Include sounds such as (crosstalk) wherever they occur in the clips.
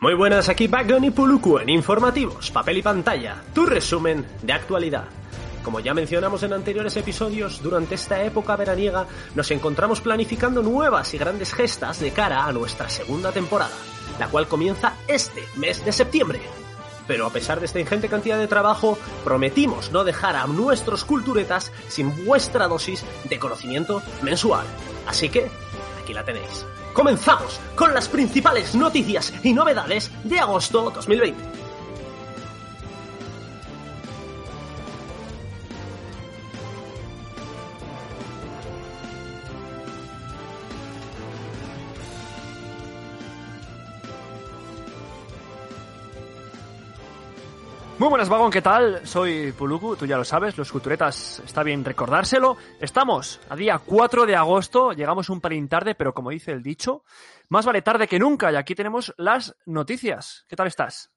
Muy buenas, aquí Bagon y Puluku en Informativos, Papel y Pantalla, tu resumen de actualidad. Como ya mencionamos en anteriores episodios, durante esta época veraniega nos encontramos planificando nuevas y grandes gestas de cara a nuestra segunda temporada, la cual comienza este mes de septiembre. Pero a pesar de esta ingente cantidad de trabajo, prometimos no dejar a nuestros culturetas sin vuestra dosis de conocimiento mensual. Así que, aquí la tenéis. Comenzamos con las principales noticias y novedades de agosto 2020. Muy buenas, Vagón, ¿qué tal? Soy Puluku, tú ya lo sabes, los culturetas está bien recordárselo. Estamos a día 4 de agosto, llegamos un pelín tarde, pero como dice el dicho, más vale tarde que nunca, y aquí tenemos las noticias. ¿Qué tal estás?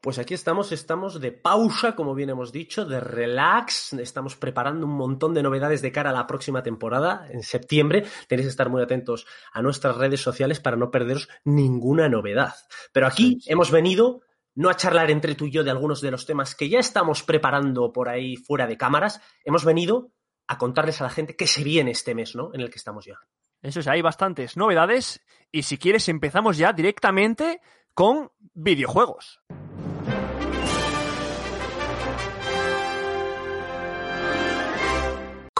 Pues aquí estamos, estamos de pausa, como bien hemos dicho, de relax. Estamos preparando un montón de novedades de cara a la próxima temporada, en septiembre. Tenéis que estar muy atentos a nuestras redes sociales para no perderos ninguna novedad. Pero aquí hemos venido no a charlar entre tú y yo de algunos de los temas que ya estamos preparando por ahí fuera de cámaras, hemos venido a contarles a la gente que se viene este mes, ¿no? En el que estamos ya. Eso es, hay bastantes novedades y si quieres empezamos ya directamente con videojuegos.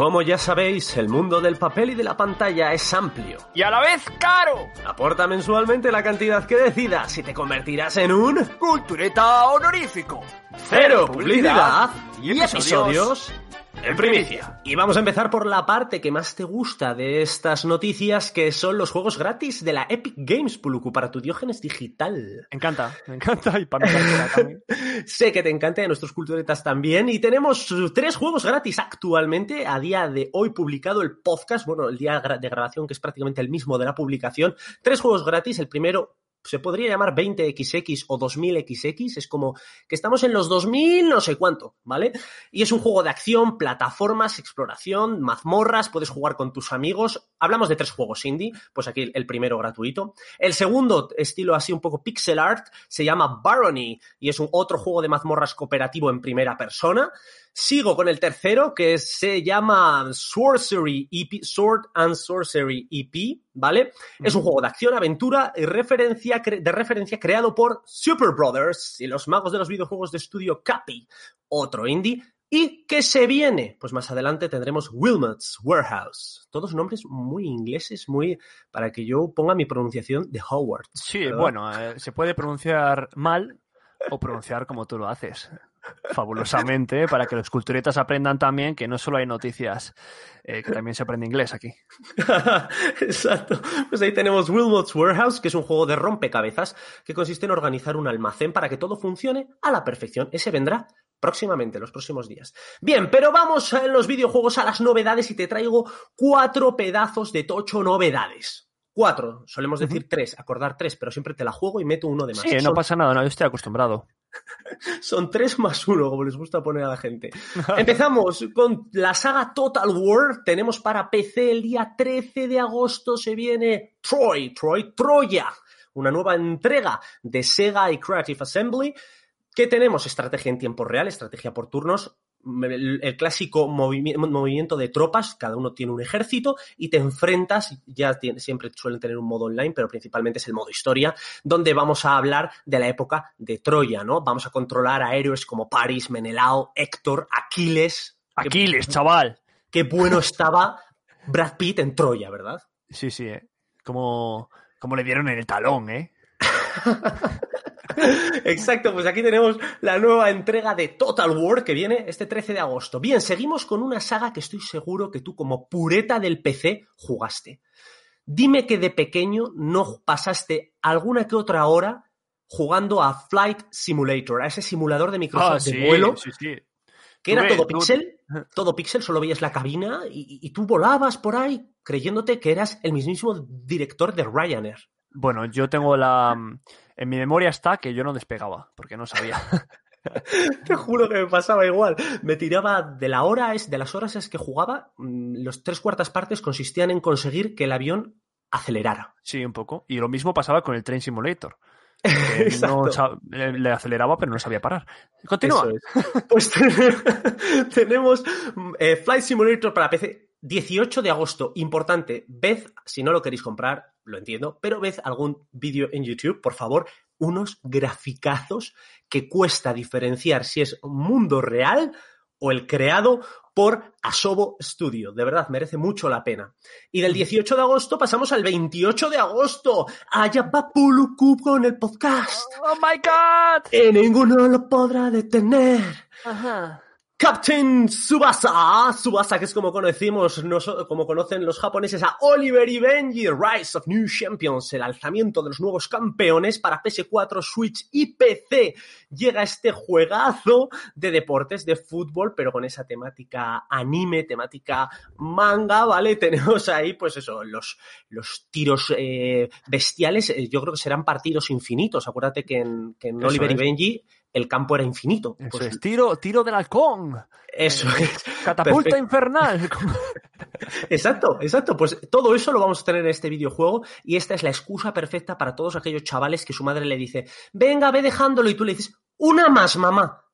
Como ya sabéis, el mundo del papel y de la pantalla es amplio. Y a la vez caro. Aporta mensualmente la cantidad que decidas y te convertirás en un... Cultureta honorífico. Cero publicidad y episodios en primicia. Y vamos a empezar por la parte que más te gusta de estas noticias, que son los juegos gratis de la Epic Games, Puluku, para tu Diógenes digital. Me encanta, me encanta y para mí (laughs) también. sé que te encanta y a nuestros culturetas también. Y tenemos tres juegos gratis actualmente, a día de hoy publicado el podcast, bueno, el día de grabación que es prácticamente el mismo de la publicación. Tres juegos gratis, el primero se podría llamar 20XX o 2000XX, es como que estamos en los 2000 no sé cuánto, ¿vale? Y es un juego de acción, plataformas, exploración, mazmorras, puedes jugar con tus amigos. Hablamos de tres juegos indie, pues aquí el primero gratuito. El segundo, estilo así un poco pixel art, se llama Barony y es un otro juego de mazmorras cooperativo en primera persona. Sigo con el tercero, que se llama Sorcery EP, Sword and Sorcery EP, ¿vale? Es un juego de acción, aventura y referencia, de referencia creado por Super Brothers y los magos de los videojuegos de estudio Capi, otro indie. ¿Y qué se viene? Pues más adelante tendremos Wilmot's Warehouse. Todos nombres muy ingleses, muy para que yo ponga mi pronunciación de Howard. Sí, bueno, eh, se puede pronunciar mal o pronunciar como tú lo haces fabulosamente para que los culturetas aprendan también que no solo hay noticias, eh, que también se aprende inglés aquí. (laughs) Exacto. Pues ahí tenemos Wilmot's Warehouse, que es un juego de rompecabezas que consiste en organizar un almacén para que todo funcione a la perfección. Ese vendrá próximamente, los próximos días. Bien, pero vamos en los videojuegos a las novedades y te traigo cuatro pedazos de tocho novedades. Cuatro, solemos decir tres, acordar tres, pero siempre te la juego y meto uno de más. Sí, no pasa nada, no, yo estoy acostumbrado. (laughs) Son tres más uno, como les gusta poner a la gente. (laughs) Empezamos con la saga Total War. Tenemos para PC el día 13 de agosto. Se viene Troy, Troy, Troya. Una nueva entrega de Sega y Creative Assembly. ¿Qué tenemos? Estrategia en tiempo real, estrategia por turnos, el, clásico movimiento de tropas, cada uno tiene un ejército y te enfrentas, ya siempre suelen tener un modo online, pero principalmente es el modo historia, donde vamos a hablar de la época de Troya, ¿no? Vamos a controlar a héroes como Paris, Menelao, Héctor, Aquiles. Aquiles, chaval. Qué bueno estaba Brad Pitt en Troya, ¿verdad? Sí, sí, ¿eh? Como, como le dieron en el talón, ¿eh? (laughs) Exacto, pues aquí tenemos la nueva entrega de Total War que viene este 13 de agosto. Bien, seguimos con una saga que estoy seguro que tú como pureta del PC jugaste. Dime que de pequeño no pasaste alguna que otra hora jugando a Flight Simulator, a ese simulador de Microsoft ah, de vuelo. Sí, sí. Que era todo pixel, (laughs) todo pixel, solo veías la cabina y, y tú volabas por ahí creyéndote que eras el mismísimo director de Ryanair. Bueno, yo tengo la. En mi memoria está que yo no despegaba, porque no sabía. (laughs) Te juro que me pasaba igual. Me tiraba de la hora, de las horas es que jugaba, mm, los tres cuartas partes consistían en conseguir que el avión acelerara. Sí, un poco. Y lo mismo pasaba con el Train Simulator. (laughs) le aceleraba, pero no sabía parar. Continúa. Pues (laughs) tenemos eh, Flight Simulator para PC 18 de agosto. Importante, ved, si no lo queréis comprar, lo entiendo, pero ved algún vídeo en YouTube, por favor, unos graficazos que cuesta diferenciar si es mundo real o el creado por Asobo Studio. De verdad, merece mucho la pena. Y del 18 de agosto pasamos al 28 de agosto. Allá va Puluku con el podcast. ¡Oh, my God! Y ninguno lo podrá detener. Ajá. Captain Subasa, Subasa que es como conocimos, como conocen los japoneses a Oliver y Benji, Rise of New Champions, el alzamiento de los nuevos campeones para PS4, Switch y PC. Llega este juegazo de deportes, de fútbol, pero con esa temática anime, temática manga, ¿vale? (laughs) Tenemos ahí, pues eso, los, los tiros eh, bestiales, eh, yo creo que serán partidos infinitos. Acuérdate que en, Oliver y Benji el campo era infinito. Eso pues es, tiro, tiro del halcón. Eso eh, es. Catapulta infernal. (laughs) (laughs) exacto, exacto. Pues todo eso lo vamos a tener en este videojuego y esta es la excusa perfecta para todos aquellos chavales que su madre le dice, venga, ve dejándolo y tú le dices, una más, mamá.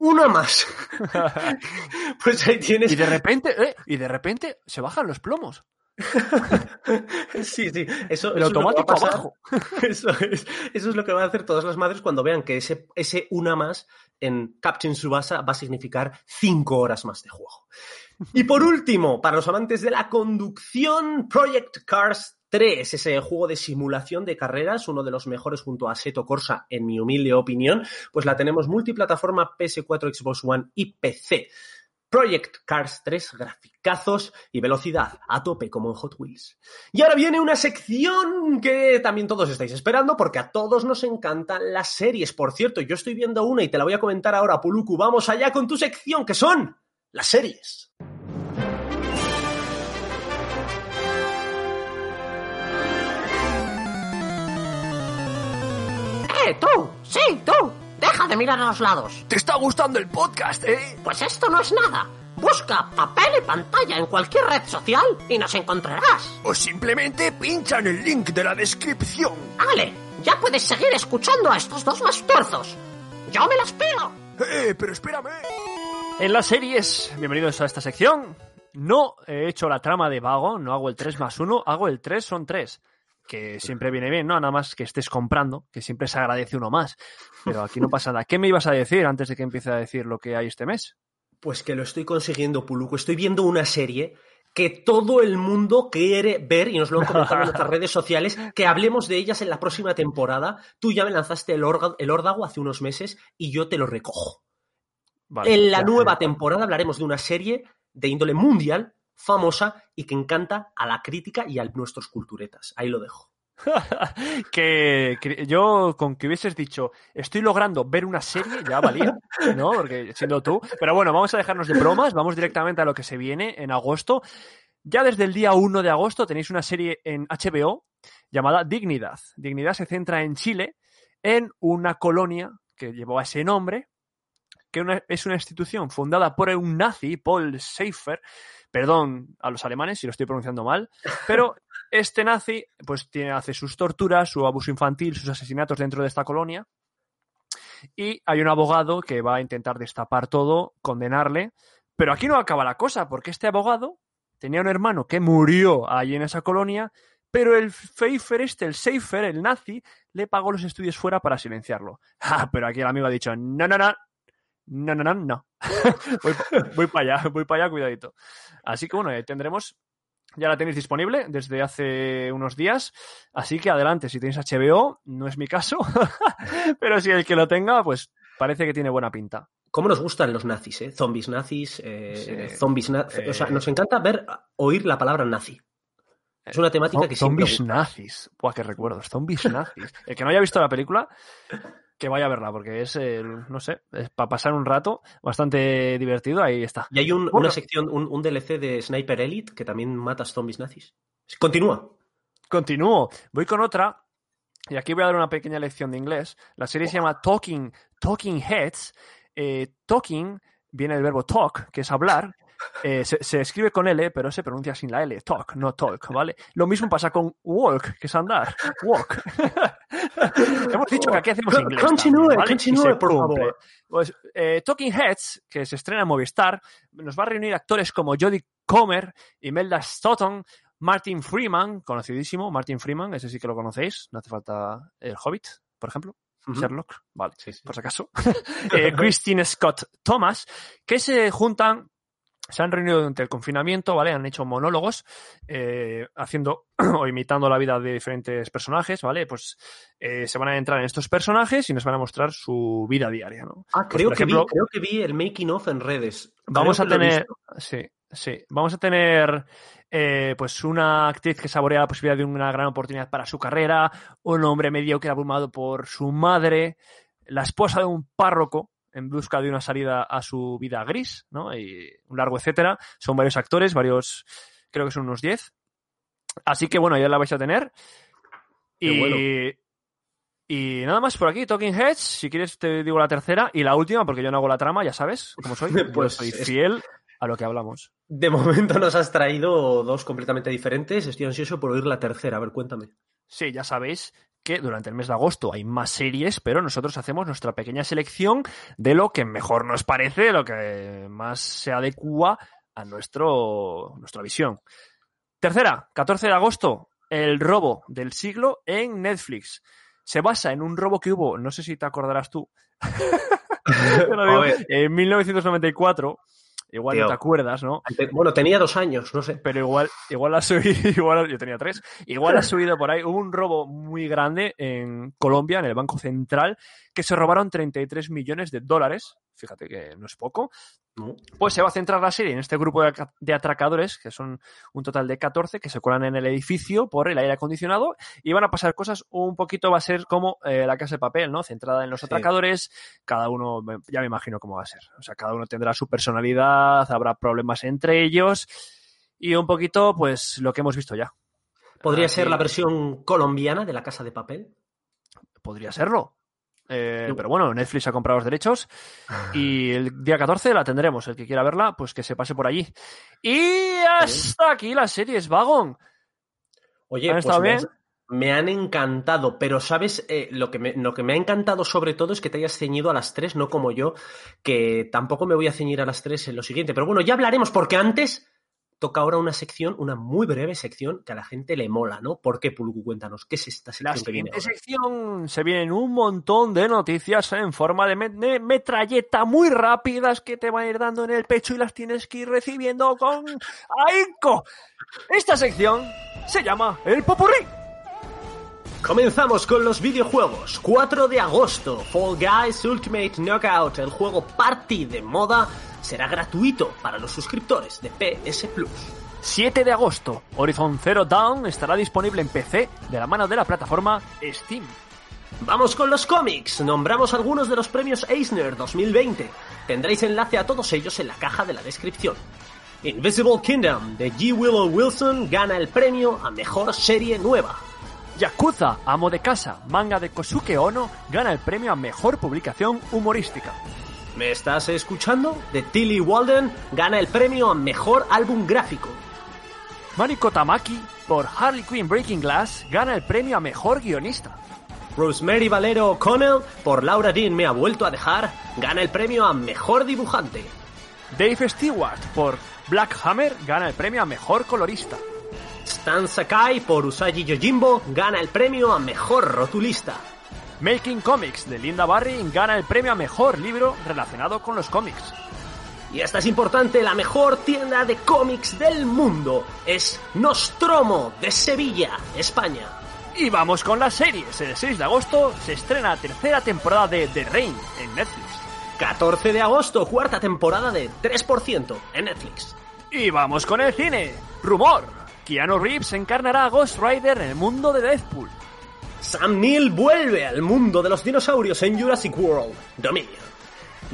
Una más. (laughs) pues ahí tienes. Y de repente, eh, y de repente se bajan los plomos. (laughs) sí, sí, eso, el automático abajo. (laughs) Eso es, eso es lo que van a hacer todas las madres cuando vean que ese, ese una más en Captain Subasa va a significar cinco horas más de juego. Y por último, para los amantes de la conducción, Project Cars 3, ese juego de simulación de carreras, uno de los mejores junto a Seto Corsa, en mi humilde opinión, pues la tenemos multiplataforma PS4, Xbox One y PC. Project Cars 3, graficazos y velocidad a tope como en Hot Wheels. Y ahora viene una sección que también todos estáis esperando porque a todos nos encantan las series. Por cierto, yo estoy viendo una y te la voy a comentar ahora, Puluku. Vamos allá con tu sección que son las series. ¡Eh, tú! ¡Sí, tú! Deja de mirar a los lados. ¿Te está gustando el podcast, eh? Pues esto no es nada. Busca papel y pantalla en cualquier red social y nos encontrarás. O simplemente pincha en el link de la descripción. ¡Ale! Ya puedes seguir escuchando a estos dos masturzos. Yo me las pido. ¡Eh, pero espérame! En las series, bienvenidos a esta sección. No he hecho la trama de vago, no hago el 3 más 1, hago el 3 son 3 que siempre viene bien, ¿no? Nada más que estés comprando, que siempre se agradece uno más. Pero aquí no pasa nada. ¿Qué me ibas a decir antes de que empiece a decir lo que hay este mes? Pues que lo estoy consiguiendo, Puluco. Estoy viendo una serie que todo el mundo quiere ver, y nos lo han comentado en (laughs) nuestras redes sociales, que hablemos de ellas en la próxima temporada. Tú ya me lanzaste el, el órdago hace unos meses y yo te lo recojo. en la nueva temporada hablaremos de una serie de índole mundial famosa y que encanta a la crítica y a nuestros culturetas. Ahí lo dejo. (laughs) que, yo con que hubieses dicho estoy logrando ver una serie ya valía, ¿no? Porque siendo tú. Pero bueno, vamos a dejarnos de bromas, vamos directamente a lo que se viene en agosto. Ya desde el día 1 de agosto tenéis una serie en HBO llamada Dignidad. Dignidad se centra en Chile, en una colonia que llevó ese nombre, que es una institución fundada por un nazi, Paul Seifer, Perdón a los alemanes si lo estoy pronunciando mal, pero (laughs) este nazi pues tiene, hace sus torturas, su abuso infantil, sus asesinatos dentro de esta colonia. Y hay un abogado que va a intentar destapar todo, condenarle. Pero aquí no acaba la cosa, porque este abogado tenía un hermano que murió allí en esa colonia, pero el Pfeiffer este, el Seifer, el nazi, le pagó los estudios fuera para silenciarlo. (laughs) Ah, pero aquí el amigo ha dicho, no, no, no, no, no, no, no. (laughs) voy, para allá, voy para allá, cuidadito. Así que bueno, tendremos ya la tenéis disponible desde hace unos días, así que adelante, si tenéis HBO, no es mi caso, (laughs) pero si el que lo tenga, pues parece que tiene buena pinta. ¿Cómo nos gustan los nazis, eh? Zombies nazis, eh, zombies nazis. o sea, nos eh, encanta ver, oír la palabra nazi. Es una temática que siempre. Zombies nazis. Buah, qué recuerdos. Zombies nazis. El que no haya visto la película, que vaya a verla, porque es, no sé, es para pasar un rato bastante divertido, ahí está. Y hay una sección, un, DLC de Sniper Elite que también mata zombies nazis. Continúa. Continúo. Voy con otra, y aquí voy a dar una pequeña lección de inglés. La serie se llama Talking, Talking Heads. Eh, talking viene del verbo talk, que es hablar, eh, se, escribe con L, pero se pronuncia sin la L. Talk, no talk, ¿vale? Lo mismo pasa con walk, que es andar. Walk. (laughs) (laughs) Hemos dicho que aquí hacemos inglés. continúe, continúe, por favor. Pues eh, Talking Heads, que se estrena en Movistar, nos va a reunir actores como Jodie Comer, Imelda Stoughton, Martin Freeman, conocidísimo, Martin Freeman, ese sí que lo conocéis, no hace falta el Hobbit, por ejemplo. Sherlock, vale, Sí, sí. por si acaso. (laughs) Eh, Christine Scott Thomas, que se juntan, se han reunido durante el confinamiento, ¿vale? Han hecho monólogos, eh, haciendo (clears throat) o imitando la vida de diferentes personajes, ¿vale? Pues eh, se van a entrar en estos personajes y nos van a mostrar su vida diaria, ¿no? Ah, Pues, creo, que ejemplo- vi, creo que vi el making of en redes. Vamos Creo a que tener, sí, sí, vamos a tener eh, pues una actriz que saborea la posibilidad de una gran oportunidad para su carrera, un hombre mediocre abrumado por su madre, la esposa de un párroco en busca de una salida a su vida gris, ¿no? Y un largo etcétera. Son varios actores, varios, creo que son unos 10. Así que bueno, ya la vais a tener. Y, bueno. y nada más por aquí, Talking Heads. Si quieres te digo la tercera y la última, porque yo no hago la trama, ya sabes cómo soy. (laughs) Yo Pues soy fiel a lo que hablamos. De momento nos has traído dos completamente diferentes. Estoy ansioso por oír la tercera. A ver, cuéntame. Sí, ya sabéis que durante el mes de agosto hay más series, pero nosotros hacemos nuestra pequeña selección de lo que mejor nos parece, lo que más se adecua a nuestro, nuestra visión. Tercera, 14 de agosto, el robo del siglo en Netflix. Se basa en un robo que hubo, no sé si te acordarás tú, (laughs) (laughs) digo, en 1994. Igual Tío. no te acuerdas, ¿no? bueno, tenía dos años, no sé. pero igual, igual has subido, (laughs) igual, yo tenía tres, igual has (laughs) subido por ahí, hubo un robo muy grande en Colombia, en el Banco Central, que se robaron 33 millones de dólares, fíjate que no es poco, ¿no? pues se va a centrar la serie en este grupo de, aca- de atracadores, que son un total de 14, que se cuelan en el edificio por el aire acondicionado y van a pasar cosas un poquito, va a ser como eh, la casa de papel, ¿no? Centrada en los Sí. atracadores, cada uno, ya me imagino cómo va a ser. O sea, cada uno tendrá su personalidad, habrá problemas entre ellos y un poquito, pues, lo que hemos visto ya. ¿Podría Así- ser la versión colombiana de La Casa de Papel? Podría serlo. Eh, pero bueno, Netflix ha comprado los derechos y el día 14 la tendremos. El que quiera verla, pues que se pase por allí. Y hasta aquí las series, Vagon. Oye, ¿Han pues estado bien? me han encantado, pero sabes, Eh, lo, que me, lo que me ha encantado sobre todo es que te hayas ceñido a las tres, no como yo, que tampoco me voy a ceñir a las tres en lo siguiente. Pero bueno, ya hablaremos, porque antes toca ahora una sección, una muy breve sección que a la gente le mola, ¿no? ¿Por qué, Puluku? Cuéntanos, ¿qué es esta La sección que viene ahora? sección se vienen un montón de noticias en forma de, me- de metralleta muy rápidas que te van a ir dando en el pecho y las tienes que ir recibiendo con ahínco. Esta sección se llama El Popurrí. Comenzamos con los videojuegos. 4 de agosto, Fall Guys Ultimate Knockout, el juego party de moda, será gratuito para los suscriptores de PS Plus. 7 de agosto, Horizon Zero Dawn estará disponible en PC de la mano de la plataforma Steam. Vamos con los cómics. Nombramos algunos de los premios Eisner 2020. Tendréis enlace a todos ellos en la caja de la descripción. Invisible Kingdom de G. Willow Wilson gana el premio a mejor serie nueva. Yakuza, Amo de Casa, manga de Kosuke Ono, gana el premio a mejor publicación humorística. ¿Me estás escuchando? De Tilly Walden gana el premio a mejor álbum gráfico. Mariko Tamaki, por Harley Quinn Breaking Glass, gana el premio a mejor guionista. Rosemary Valero O'Connell por Laura Dean me ha vuelto a dejar gana el premio a mejor dibujante. Dave Stewart, por Black Hammer, gana el premio a mejor colorista. Stan Sakai por Usagi Yojimbo gana el premio a mejor rotulista. Making Comics, de Linda Barry, gana el premio a mejor libro relacionado con los cómics. Y esta es importante, la mejor tienda de cómics del mundo es Nostromo de Sevilla, España. Y vamos con las series. El 6 de agosto se estrena la tercera temporada de The Rain en Netflix. 14 de agosto, cuarta temporada de 3% en Netflix. Y vamos con el cine. Rumor. Keanu Reeves encarnará a Ghost Rider en el mundo de Deadpool. Sam Neill vuelve al mundo de los dinosaurios en Jurassic World Dominion.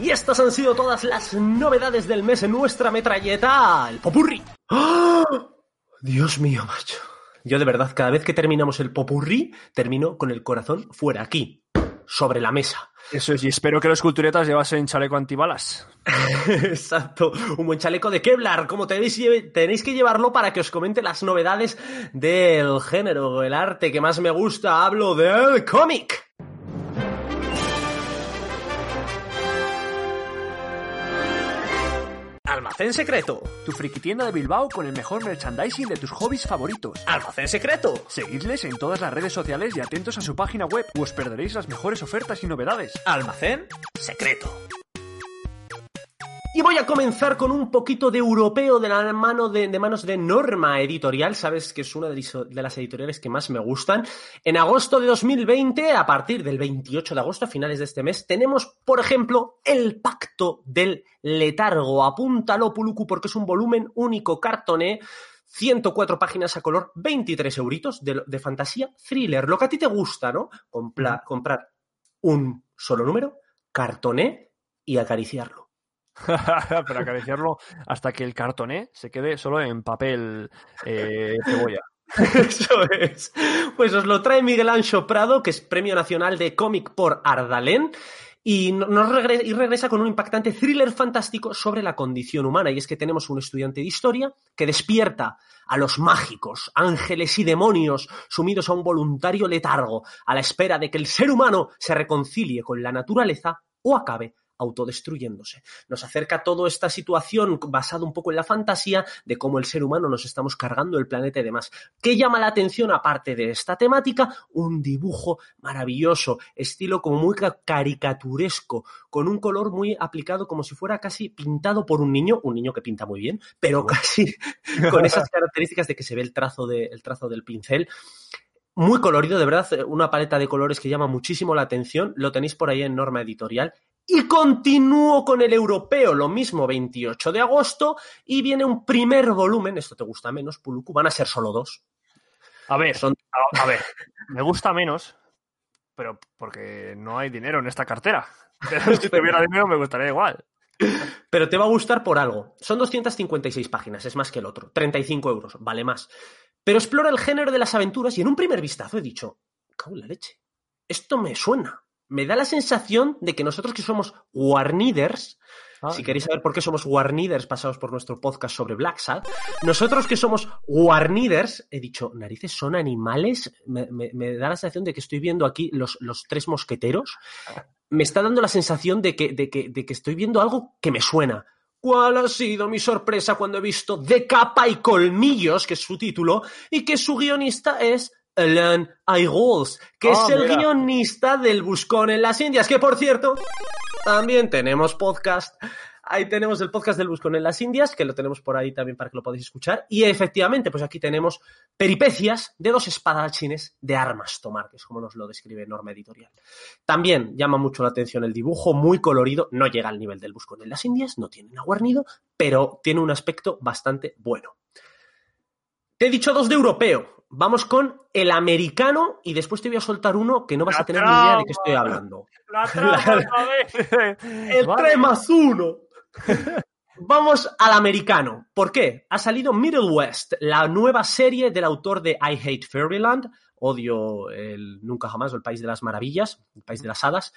Y estas han sido todas las novedades del mes en nuestra metralleta, el popurrí. ¡Ah! Dios mío, macho. Yo de verdad, cada vez que terminamos el popurrí, termino con el corazón fuera aquí. sobre la mesa. Eso es, y espero que los culturetas llevasen chaleco antibalas. (laughs) Exacto, un buen chaleco de Kevlar, como tenéis, tenéis que llevarlo para que os comente las novedades del género, el arte que más me gusta, hablo del cómic. Almacén Secreto. Tu frikitienda de Bilbao con el mejor merchandising de tus hobbies favoritos. Almacén Secreto. Seguidles en todas las redes sociales y atentos a su página web o os perderéis las mejores ofertas y novedades. Almacén Secreto. Y voy a comenzar con un poquito de europeo de la mano de, de manos de Norma Editorial, sabes que es una de las editoriales que más me gustan. En agosto de 2020, a partir del 28 de agosto, a finales de este mes, tenemos, por ejemplo, El Pacto del Letargo. Apúntalo, Puluku, porque es un volumen único cartoné. 104 páginas a color, 23 euritos de, de fantasía thriller. Lo que a ti te gusta, ¿no? Compla, comprar un solo número, cartoné y acariciarlo. (laughs) Pero acariciarlo hasta que el cartoné se quede solo en papel eh, cebolla. (laughs) Eso es. Pues os lo trae Miguel Ancho Prado, que es Premio Nacional de Cómic por Ardalén. Y regresa con un impactante thriller fantástico sobre la condición humana. Y es que tenemos un estudiante de historia que despierta a los mágicos, ángeles y demonios sumidos a un voluntario letargo, a la espera de que el ser humano se reconcilie con la naturaleza o acabe autodestruyéndose. Nos acerca toda esta situación basada un poco en la fantasía de cómo el ser humano nos estamos cargando el planeta y demás. ¿Qué llama la atención aparte de esta temática? Un dibujo maravilloso, estilo como muy caricaturesco, con un color muy aplicado como si fuera casi pintado por un niño, un niño que pinta muy bien, pero casi (laughs) con esas características de que se ve el trazo, de, el trazo del pincel muy colorido, de verdad, una paleta de colores que llama muchísimo la atención. Lo tenéis por ahí en Norma Editorial. Y continúo con el europeo, lo mismo 28 de agosto, y viene un primer volumen, esto te gusta menos, Puluku, van a ser solo dos. A ver, Son... a, a ver, me gusta menos, pero porque no hay dinero en esta cartera. (laughs) Pero si tuviera dinero me gustaría igual. Pero te va a gustar por algo. Son 256 páginas, es más que el otro. 35 euros, vale más. Pero explora el género de las aventuras y en un primer vistazo he dicho, cago en la leche, esto me suena me da la sensación de que nosotros que somos Warniders, ah, si queréis saber por qué somos Warniders pasados por nuestro podcast sobre Black Sad, nosotros que somos Warniders, he dicho, narices, son animales, me, me, me, da la sensación de que estoy viendo aquí los, los tres mosqueteros, me está dando la sensación de que, de, que, de que estoy viendo algo que me suena. ¿Cuál ha sido mi sorpresa cuando he visto De capa y colmillos, que es su título, y que su guionista es Alan Aygols, que oh, es el mira. guionista del Buscón en las Indias, que por cierto, también tenemos podcast. Ahí tenemos el podcast del Buscón en las Indias, que lo tenemos por ahí también para que lo podáis escuchar. Y efectivamente, pues aquí tenemos peripecias de dos espadachines de armas tomar, que es como nos lo describe Norma Editorial. También llama mucho la atención el dibujo, muy colorido, no llega al nivel del Buscón en las Indias, no tiene aguarnido, pero tiene un aspecto bastante bueno. Te he dicho dos de europeo. Vamos con el americano y después te voy a soltar uno que no vas La a tener trama. ni idea de qué estoy hablando. La. (laughs) (laughs) El Vale. 3 más 1. Vamos al americano. ¿Por qué? Ha salido Middle West, la nueva serie del autor de I Hate Fairyland. Odio el Nunca Jamás o el País de las Maravillas, el País de las Hadas.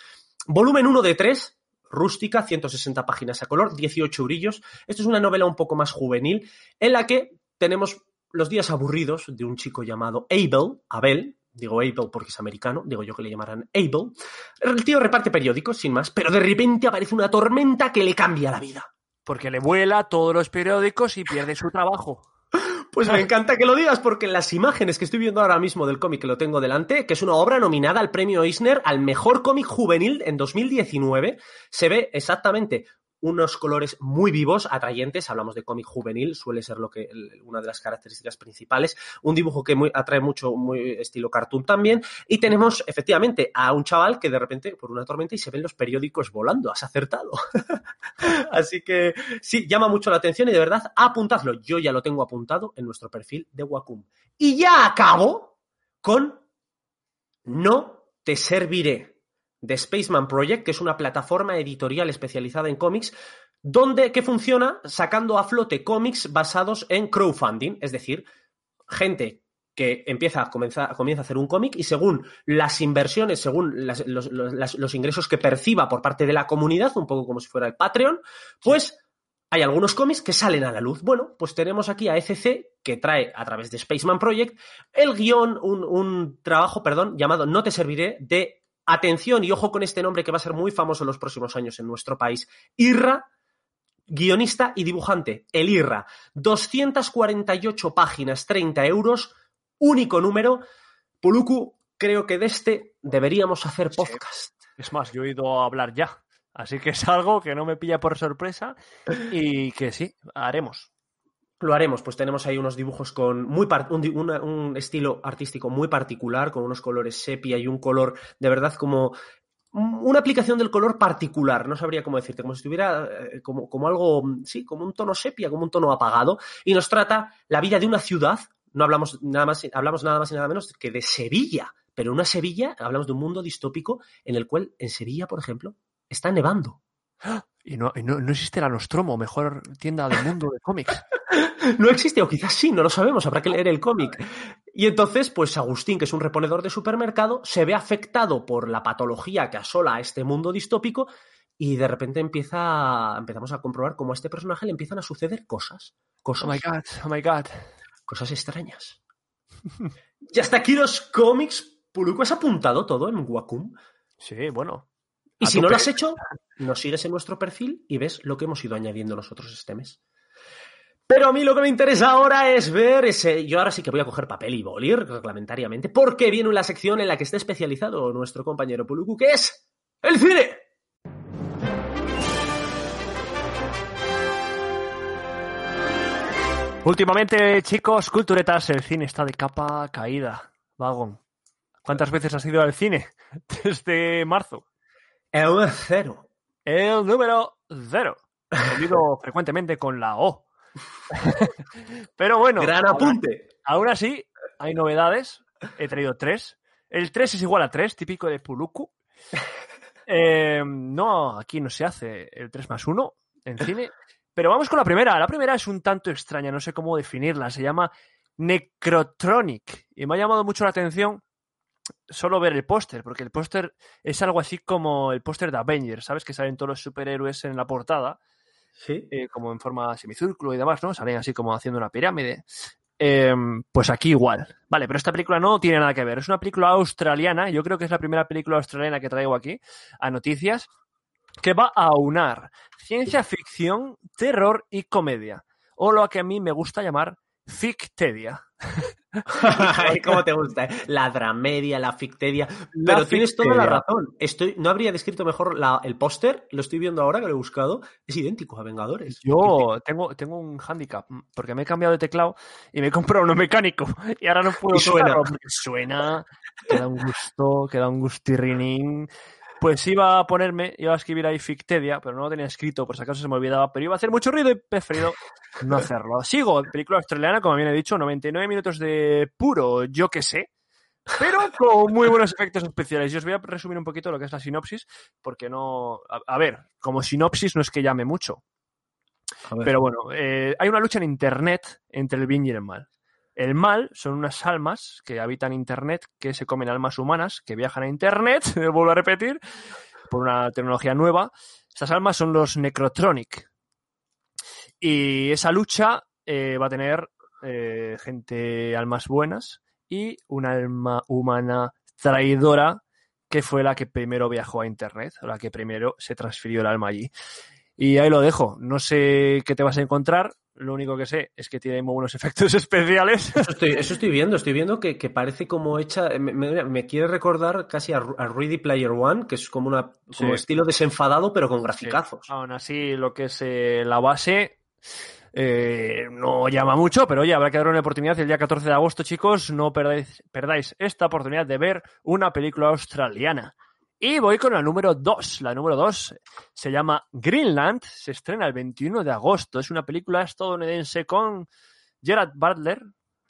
Volumen 1 de 3, rústica, 160 páginas a color, 18 brillos. Esto es una novela un poco más juvenil en la que tenemos los días aburridos de un chico llamado Abel, Abel, digo Abel porque es americano, digo yo que le llamarán Abel. El tío reparte periódicos, sin más, pero de repente aparece una tormenta que le cambia la vida. Porque le vuela todos los periódicos y pierde su trabajo. (laughs) Pues me encanta que lo digas porque las imágenes que estoy viendo ahora mismo del cómic que lo tengo delante, que es una obra nominada al premio Eisner al mejor cómic juvenil en 2019, se ve exactamente unos colores muy vivos, atrayentes, hablamos de cómic juvenil, suele ser lo que una de las características principales, un dibujo que atrae mucho, estilo cartoon también, y tenemos efectivamente a un chaval que de repente por una tormenta y se ven los periódicos volando, has acertado. (laughs) Así que sí, llama mucho la atención y de verdad apuntadlo, yo ya lo tengo apuntado en nuestro perfil de Wacom. Y ya acabo con No te serviré de Spaceman Project, que es una plataforma editorial especializada en cómics, donde que funciona sacando a flote cómics basados en crowdfunding, es decir, gente que empieza, comienza, comienza a hacer un cómic y según las inversiones, según las- los ingresos que perciba por parte de la comunidad, un poco como si fuera el Patreon, pues hay algunos cómics que salen a la luz. Bueno, pues tenemos aquí a ECC, que trae a través de Spaceman Project el guion, un, un trabajo, perdón, llamado No te serviré, de atención y ojo con este nombre que va a ser muy famoso en los próximos años en nuestro país, Irra, guionista y dibujante, el Irra. 248 páginas, 30 euros, único número. Puluku, creo que de este deberíamos hacer Sí. podcast. Es más, yo he ido a hablar ya. Así que es algo que no me pilla por sorpresa y que sí, haremos. Lo haremos, pues tenemos ahí unos dibujos con muy un, un estilo artístico muy particular, con unos colores sepia y un color de verdad como una aplicación del color particular, no sabría cómo decirte, como si estuviera eh, como, como algo, sí, como un tono sepia, como un tono apagado, y nos trata la vida de una ciudad, no hablamos nada más, hablamos nada más y nada menos que de Sevilla, pero una Sevilla, hablamos de un mundo distópico en el cual en Sevilla, por ejemplo, está nevando. Y no, y no, no existe la Nostromo, mejor tienda del mundo de cómics. (laughs) No existe, o quizás sí, no lo sabemos, habrá que leer el cómic. Y entonces, pues Agustín, que es un reponedor de supermercado, se ve afectado por la patología que asola a este mundo distópico y de repente empieza, empezamos a comprobar cómo a este personaje le empiezan a suceder cosas, cosas, Oh my god, oh my god. cosas extrañas. (laughs) y hasta aquí los cómics. Puluco, ¿has apuntado todo en Wacom? Sí, bueno. Y si no lo has hecho, nos sigues en nuestro perfil y ves lo que hemos ido añadiendo nosotros este mes. Pero a mí lo que me interesa ahora es ver ese. Yo ahora sí que voy a coger papel y boli reglamentariamente, porque viene la sección en la que está especializado nuestro compañero Puluku, que es el cine. Últimamente, chicos, culturetas, el cine está de capa caída. Vagón. ¿Cuántas veces has ido al cine (laughs) desde marzo? El cero. El número cero. Olvido (laughs) frecuentemente con la O. (laughs) Pero bueno, Gran apunte. aún así, hay novedades. He traído tres. El 3 es igual a 3, típico de Puluku. (laughs) Eh, no, aquí no se hace el 3 más 1 en cine. Pero vamos con la primera. La primera es un tanto extraña, no sé cómo definirla. Se llama Necrotronic. Y me ha llamado mucho la atención solo ver el póster, porque el póster es algo así como el póster de Avengers, ¿sabes? Que salen todos los superhéroes en la portada, Sí. eh, como en forma semicírculo y demás, ¿no? Salen así como haciendo una pirámide. Eh, pues aquí igual. Vale, pero esta película no tiene nada que ver. Es una película australiana. Yo creo que es la primera película australiana que traigo aquí a noticias. Que va a aunar ciencia ficción, terror y comedia. O lo que a mí me gusta llamar fictedia. (laughs) Ay, ¿Cómo te gusta? eh? La dramedia, la fictedia. La Pero tienes toda la razón. Estoy, no habría descrito mejor la- el póster. Lo estoy viendo ahora que lo he buscado. Es idéntico a Vengadores. Yo tengo, tengo un hándicap, porque me he cambiado de teclado y me he comprado uno mecánico y ahora no puedo Y suena. tocarlo, Suena, queda un gusto, queda un gustirrinín. Pues iba a ponerme, iba a escribir ahí Fictedia, pero no lo tenía escrito, por si acaso se me olvidaba, pero iba a hacer mucho ruido y preferido no (laughs) hacerlo. Sigo, película australiana, como bien he dicho, 99 minutos de puro yo que sé, pero con muy buenos efectos especiales. Yo os voy a resumir un poquito lo que es la sinopsis, porque no... A, a ver, como sinopsis no es que llame mucho, pero bueno, eh, hay una lucha en Internet entre el bien y el mal. El mal son unas almas que habitan Internet, que se comen almas humanas, que viajan a Internet, (laughs) vuelvo a repetir, por una tecnología nueva. Estas almas son los Necrotronic. Y esa lucha eh, va a tener eh, gente, almas buenas, y una alma humana traidora, que fue la que primero viajó a Internet, la que primero se transfirió el alma allí. Y ahí lo dejo. No sé qué te vas a encontrar. Lo único que sé es que tiene muy buenos (laughs) efectos especiales. Eso estoy, eso estoy viendo, estoy viendo que, que parece como hecha, me, me- me quiere recordar casi a, a Ready Player One, que es como una como Sí. estilo desenfadado, pero con graficazos. Aún así, lo que es eh, la base eh, no llama mucho, pero oye, habrá que dar una oportunidad el día 14 de agosto, chicos. No perdáis, perdáis esta oportunidad de ver una película australiana. Y voy con la número 2. La número 2 se llama Greenland. Se estrena el 21 de agosto. Es una película estadounidense con Gerard Butler,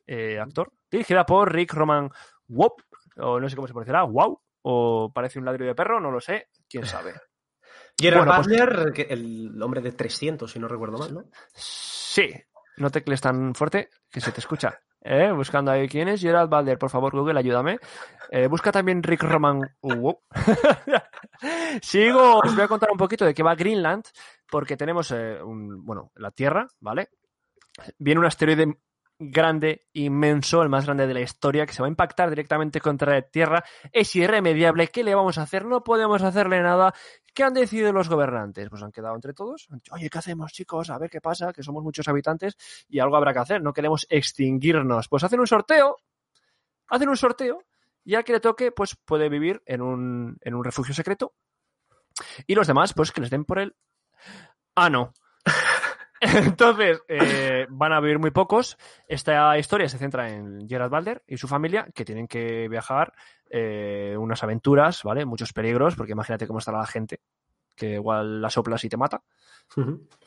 eh, actor, dirigida por Rick Roman Wop, o no sé cómo se pronunciará, Wow, o parece un ladrillo de perro, no lo sé, quién sabe. (laughs) Gerard Bueno, pues- Butler, el hombre de 300, si no recuerdo mal, ¿no? Sí, no tecles tan fuerte que se te escucha. ¿Eh? buscando ahí quién es Gerard Balder, por favor, Google, ayúdame. Eh, busca también Rick Roman. Uh, (laughs) Sigo, os voy a contar un poquito de qué va Greenland, porque tenemos, eh, un, bueno, la Tierra, ¿vale? Viene un asteroide grande, inmenso, el más grande de la historia, que se va a impactar directamente contra la Tierra. Es irremediable. ¿Qué le vamos a hacer? No podemos hacerle nada. ¿Qué han decidido los gobernantes? Pues han quedado entre todos. Oye, ¿qué hacemos, chicos? A ver qué pasa, que somos muchos habitantes y algo habrá que hacer. No queremos extinguirnos. Pues hacen un sorteo. Hacen un sorteo y al que le toque, pues puede vivir en un, en un refugio secreto. Y los demás, pues que les den por él. Ah, no. Entonces, eh, van a vivir muy pocos. Esta historia se centra en Gerard Balder y su familia, que tienen que viajar eh, unas aventuras, ¿vale? Muchos peligros, porque imagínate cómo estará la gente, que igual la soplas y te mata.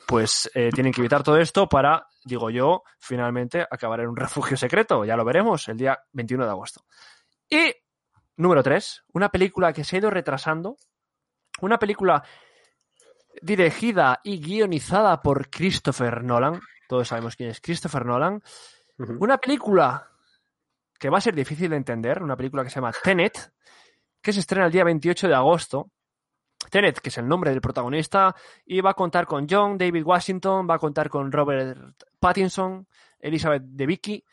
Pues eh, tienen que evitar todo esto para, digo yo, finalmente acabar en un refugio secreto. Ya lo veremos el día 21 de agosto. Y número 3, una película que se ha ido retrasando. Una película dirigida y guionizada por Christopher Nolan. Todos sabemos quién es Christopher Nolan. Una película que va a ser difícil de entender, una película que se llama Tenet, que se estrena el día 28 de agosto. Tenet, que es el nombre del protagonista, y va a contar con John David Washington, va a contar con Robert Pattinson, Elizabeth Debicki,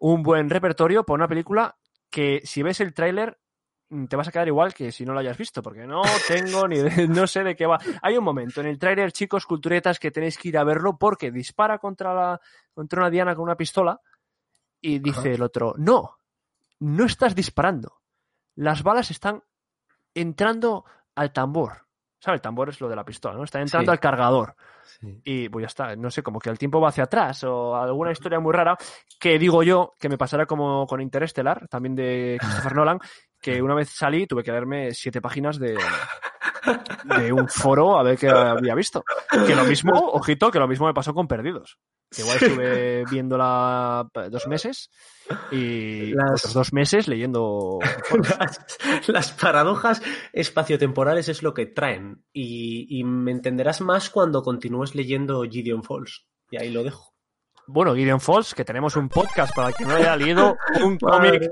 un buen repertorio por una película que si ves el tráiler te vas a quedar igual que si no lo hayas visto, porque no tengo ni de, (laughs) no sé de qué va. Hay un momento en el tráiler, chicos, culturetas, que tenéis que ir a verlo porque dispara contra la contra una diana con una pistola y dice el otro, "No, no estás disparando. Las balas están entrando al tambor." ¿Sabes? El tambor es lo de la pistola, ¿no? Está entrando Sí. al cargador. Sí. Y pues ya está, no sé, como que el tiempo va hacia atrás o alguna historia muy rara que digo yo que me pasará como con Interstellar, también de Christopher (laughs) Nolan, que una vez salí tuve que leerme siete páginas de, de un foro a ver qué había visto. Que lo mismo, ojito, que lo mismo me pasó con Perdidos. Que igual estuve viéndola dos meses y Las- otros dos meses leyendo. (laughs) Las, las paradojas espaciotemporales es lo que traen. Y, y me entenderás más cuando continúes leyendo Gideon Falls. Y ahí lo dejo. Bueno, Gideon Falls, que tenemos un podcast para el que no haya leído un cómic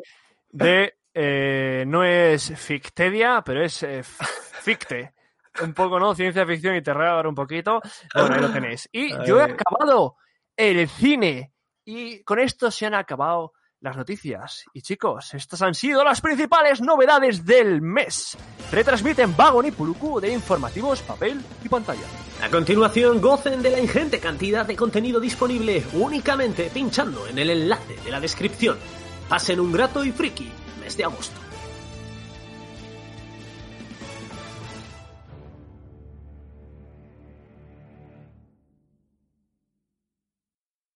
de eh, no es Fictedia, pero es eh, Ficte. Un poco, ¿no? Ciencia ficción y terror un poquito. Bueno, ahí lo tenéis. Y (laughs) yo he acabado el cine. Y con esto se han acabado las noticias. Y chicos, estas han sido las principales novedades del mes. Retransmiten Vagon y Puluku de informativos, papel y pantalla. A continuación, gocen de la ingente cantidad de contenido disponible únicamente pinchando en el enlace de la descripción. Pasen un grato y friki mes de agosto.